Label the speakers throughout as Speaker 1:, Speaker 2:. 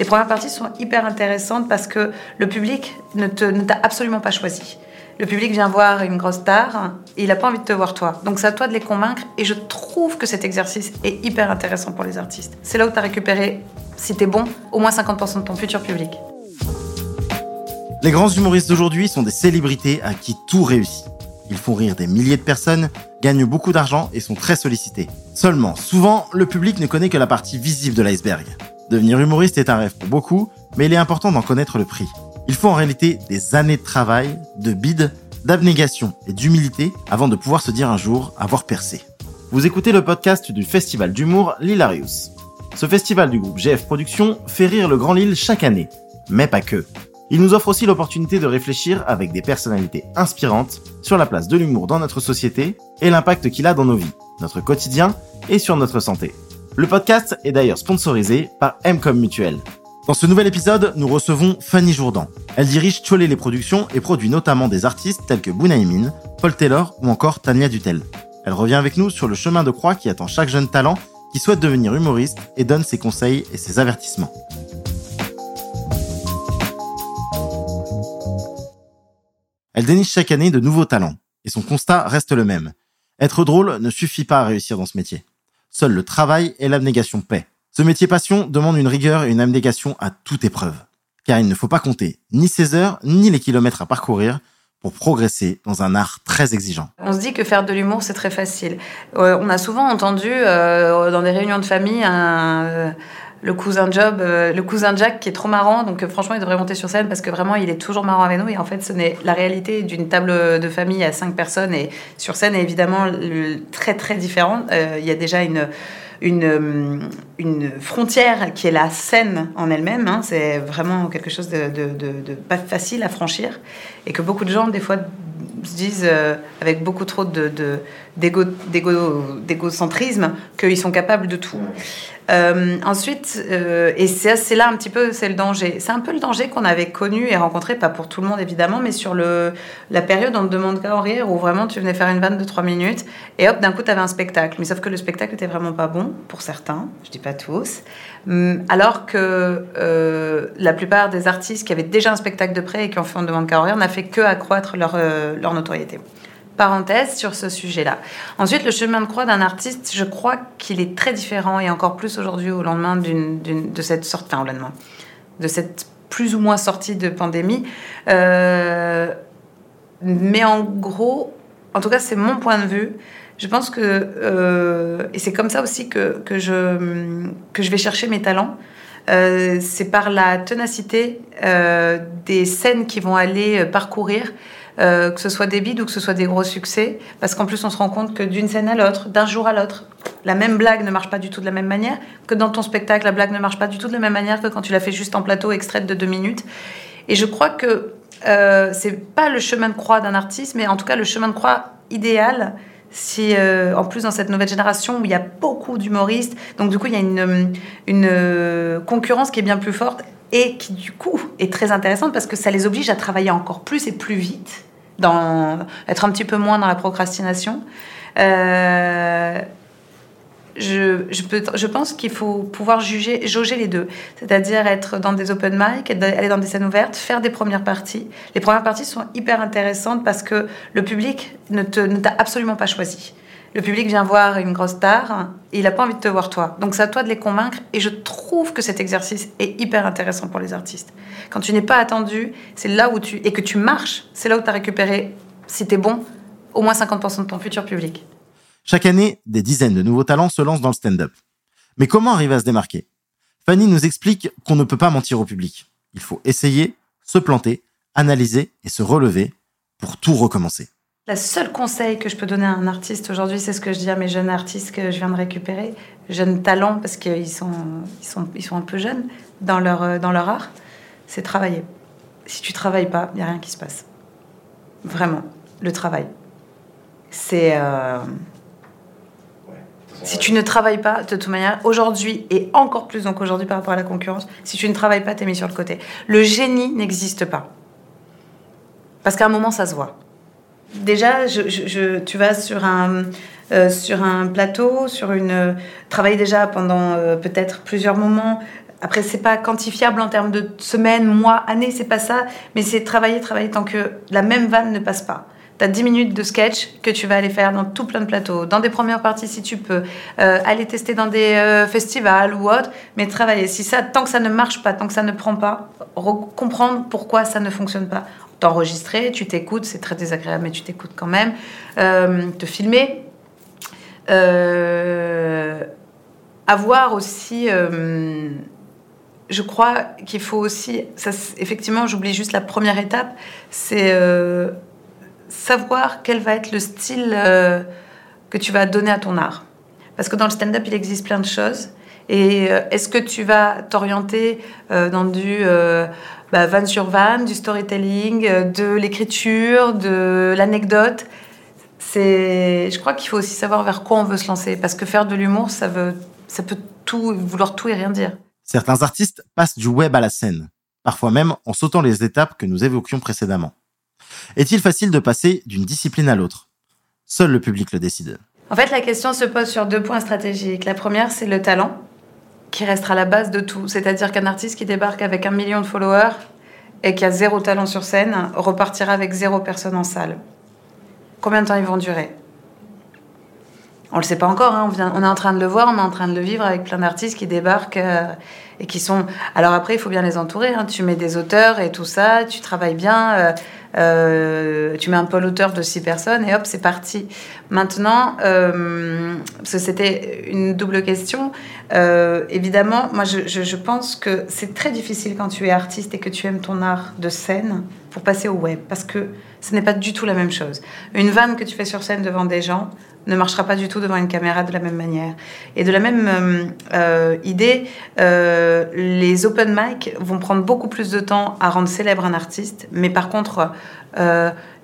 Speaker 1: Les premières parties sont hyper intéressantes parce que le public ne t'a absolument pas choisi. Le public vient voir une grosse star et il n'a pas envie de te voir toi. Donc c'est à toi de les convaincre et je trouve que cet exercice est hyper intéressant pour les artistes. C'est là où tu as récupéré, si t'es bon, au moins 50% de ton futur public.
Speaker 2: Les grands humoristes d'aujourd'hui sont des célébrités à qui tout réussit. Ils font rire des milliers de personnes, gagnent beaucoup d'argent et sont très sollicités. Seulement, souvent, le public ne connaît que la partie visible de l'iceberg. Devenir humoriste est un rêve pour beaucoup, mais il est important d'en connaître le prix. Il faut en réalité des années de travail, de bide, d'abnégation et d'humilité avant de pouvoir se dire un jour avoir percé. Vous écoutez le podcast du festival d'humour L'Hilarius. Ce festival du groupe GF Productions fait rire le Grand Lille chaque année, mais pas que. Il nous offre aussi l'opportunité de réfléchir avec des personnalités inspirantes sur la place de l'humour dans notre société et l'impact qu'il a dans nos vies, notre quotidien et sur notre santé. Le podcast est d'ailleurs sponsorisé par Mcom Mutuel. Dans ce nouvel épisode, nous recevons Fanny Jourdan. Elle dirige Cholet les productions et produit notamment des artistes tels que Bounaïmin, Paul Taylor ou encore Tania Dutel. Elle revient avec nous sur le chemin de croix qui attend chaque jeune talent qui souhaite devenir humoriste et donne ses conseils et ses avertissements. Elle déniche chaque année de nouveaux talents et son constat reste le même. Être drôle ne suffit pas à réussir dans ce métier. Seul le travail et l'abnégation paient. Ce métier passion demande une rigueur et une abnégation à toute épreuve. Car il ne faut pas compter ni ses heures, ni les kilomètres à parcourir pour progresser dans un art très exigeant.
Speaker 1: On se dit que faire de l'humour, c'est très facile. Euh, on a souvent entendu euh, dans des réunions de famille euh, le cousin Job, le cousin Jack qui est trop marrant. Donc franchement, il devrait monter sur scène parce que vraiment, il est toujours marrant avec nous. Et en fait, ce n'est la réalité d'une table de famille à cinq personnes et sur scène est évidemment très très différente. il y a déjà une frontière qui est la scène en elle-même. Hein. c'est vraiment quelque chose de, pas facile à franchir et que beaucoup de gens, des fois, se disent euh, avec beaucoup trop de, d'égocentrisme qu'ils sont capables de tout. Euh, ensuite, euh, et c'est là un petit peu, c'est le danger. C'est un peu le danger qu'on avait connu et rencontré, pas pour tout le monde évidemment, mais sur la période on ne demande qu'à en où vraiment tu venais faire une vanne de 3 minutes, et hop, d'un coup tu avais un spectacle. Mais sauf que le spectacle était vraiment pas bon, pour certains, je dis pas tous. Hum, alors que la plupart des artistes qui avaient déjà un spectacle de près et qui ont fait On ne demande qu'à en n'a fait que accroître leur notoriété parenthèse sur ce sujet-là. Ensuite, le chemin de croix d'un artiste, je crois qu'il est très différent et encore plus aujourd'hui au lendemain de cette sorte, enfin au lendemain, de cette plus ou moins sortie de pandémie. Euh, mais en gros, en tout cas, c'est mon point de vue. Je pense que, euh, et c'est comme ça aussi que, que, je, que je vais chercher mes talents. Euh, c'est par la ténacité des scènes qui vont aller parcourir euh, que ce soit des bides ou que ce soit des gros succès, parce qu'en plus on se rend compte que d'une scène à l'autre, d'un jour à l'autre, la même blague ne marche pas du tout de la même manière, que dans ton spectacle, la blague ne marche pas du tout de la même manière que quand tu l'as fait juste en plateau, extraite de deux minutes. Et je crois que euh, c'est pas le chemin de croix d'un artiste, mais en tout cas le chemin de croix idéal. Si, euh, en plus, dans cette nouvelle génération où il y a beaucoup d'humoristes, donc du coup, il y a une, une euh, concurrence qui est bien plus forte et qui, du coup, est très intéressante parce que ça les oblige à travailler encore plus et plus vite être un petit peu moins dans la procrastination. Euh, je, je, pense qu'il faut pouvoir juger, jauger les deux. C'est-à-dire être dans des open mic, aller dans des scènes ouvertes, faire des premières parties. Les premières parties sont hyper intéressantes parce que le public ne t'a absolument pas choisi. Le public vient voir une grosse star et il n'a pas envie de te voir toi. Donc c'est à toi de les convaincre et je trouve que cet exercice est hyper intéressant pour les artistes. Quand tu n'es pas attendu, c'est là où tu... et que tu marches, c'est là où tu as récupéré, si tu es bon, au moins 50% de ton futur public.
Speaker 2: Chaque année, des dizaines de nouveaux talents se lancent dans le stand-up. Mais comment arriver à se démarquer? Fanny nous explique qu'on ne peut pas mentir au public. Il faut essayer, se planter, analyser et se relever pour tout recommencer.
Speaker 1: Le seul conseil que je peux donner à un artiste aujourd'hui, c'est ce que je dis à mes jeunes artistes que je viens de récupérer, jeunes talents, parce qu'ils sont, ils un peu jeunes dans leur, euh, dans leur art, c'est travailler. Si tu travailles pas, il n'y a rien qui se passe. Vraiment, le travail. C'est. Euh, si tu ne travailles pas, de toute manière, aujourd'hui, et encore plus donc aujourd'hui par rapport à la concurrence, si tu ne travailles pas, tu es mis sur le côté. Le génie n'existe pas. Parce qu'à un moment, ça se voit déjà, tu vas sur un, euh, sur un plateau, sur une, travailler déjà pendant euh, peut-être plusieurs moments après, c'est pas quantifiable en termes de semaines, mois, années, c'est pas ça. Mais c'est travailler, travailler tant que la même vanne ne passe pas. Tu as 10 minutes de sketch que tu vas aller faire dans tout plein de plateaux, dans des premières parties si tu peux, euh, aller tester dans des euh, festivals ou autre, mais travailler. Si ça, tant que ça ne marche pas, tant que ça ne prend pas, comprendre pourquoi ça ne fonctionne pas. T'enregistrer, tu t'écoutes, c'est très désagréable, mais tu t'écoutes quand même. Euh, te filmer. avoir aussi je crois qu'il faut aussi, effectivement, j'oublie juste la première étape, c'est euh, savoir quel va être le style euh, que tu vas donner à ton art. Parce que dans le stand-up, il existe plein de choses. Et euh, est-ce que tu vas t'orienter dans du bah, van sur van, du storytelling, de l'écriture, de l'anecdote? C'est, je crois qu'il faut aussi savoir vers quoi on veut se lancer. Parce que faire de l'humour, ça veut, ça peut tout vouloir tout et rien dire.
Speaker 2: Certains artistes passent du web à la scène, parfois même en sautant les étapes que nous évoquions précédemment. Est-il facile de passer d'une discipline à l'autre? Seul le public le décide.
Speaker 1: En fait, la question se pose sur deux points stratégiques. La première, c'est le talent, qui restera la base de tout. C'est-à-dire qu'un artiste qui débarque avec un million de followers et qui a zéro talent sur scène repartira avec zéro personne en salle. Combien de temps ils vont durer? On le sait pas encore, hein. on, est en train de le voir, on est en train de le vivre avec plein d'artistes qui débarquent euh, et qui sont. Alors après, il faut bien les entourer. Hein. Tu mets des auteurs et tout ça, tu travailles bien, euh, euh, tu mets un pôle auteur de six personnes et hop, c'est parti. Maintenant, parce que c'était une double question, évidemment, moi je, je pense que c'est très difficile quand tu es artiste et que tu aimes ton art de scène pour passer au web parce que ce n'est pas du tout la même chose. Une vanne que tu fais sur scène devant des gens, ne marchera pas du tout devant une caméra de la même manière. Et de la même euh, euh, idée, euh, les open mic vont prendre beaucoup plus de temps à rendre célèbre un artiste, mais par contre,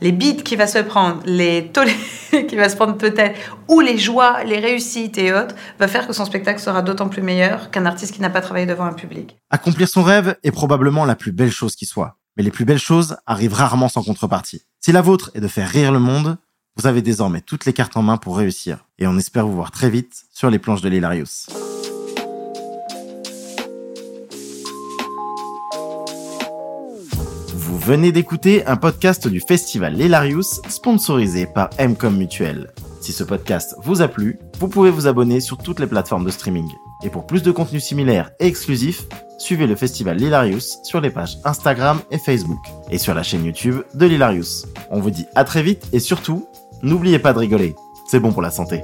Speaker 1: les beats qu'il va se prendre, les tollés qu'il va se prendre peut-être, ou les joies, les réussites et autres, va faire que son spectacle sera d'autant plus meilleur qu'un artiste qui n'a pas travaillé devant un public.
Speaker 2: Accomplir son rêve est probablement la plus belle chose qui soit. Mais les plus belles choses arrivent rarement sans contrepartie. Si la vôtre est de faire rire le monde, vous avez désormais toutes les cartes en main pour réussir. Et on espère vous voir très vite sur les planches de l'Hilarius. Vous venez d'écouter un podcast du festival L'Hilarius sponsorisé par Mcom Mutuel. Si ce podcast vous a plu, vous pouvez vous abonner sur toutes les plateformes de streaming. Et pour plus de contenu similaire et exclusif, suivez le festival L'Hilarius sur les pages Instagram et Facebook et sur la chaîne YouTube de l'Hilarius. On vous dit à très vite et surtout, N'oubliez pas de rigoler, c'est bon pour la santé.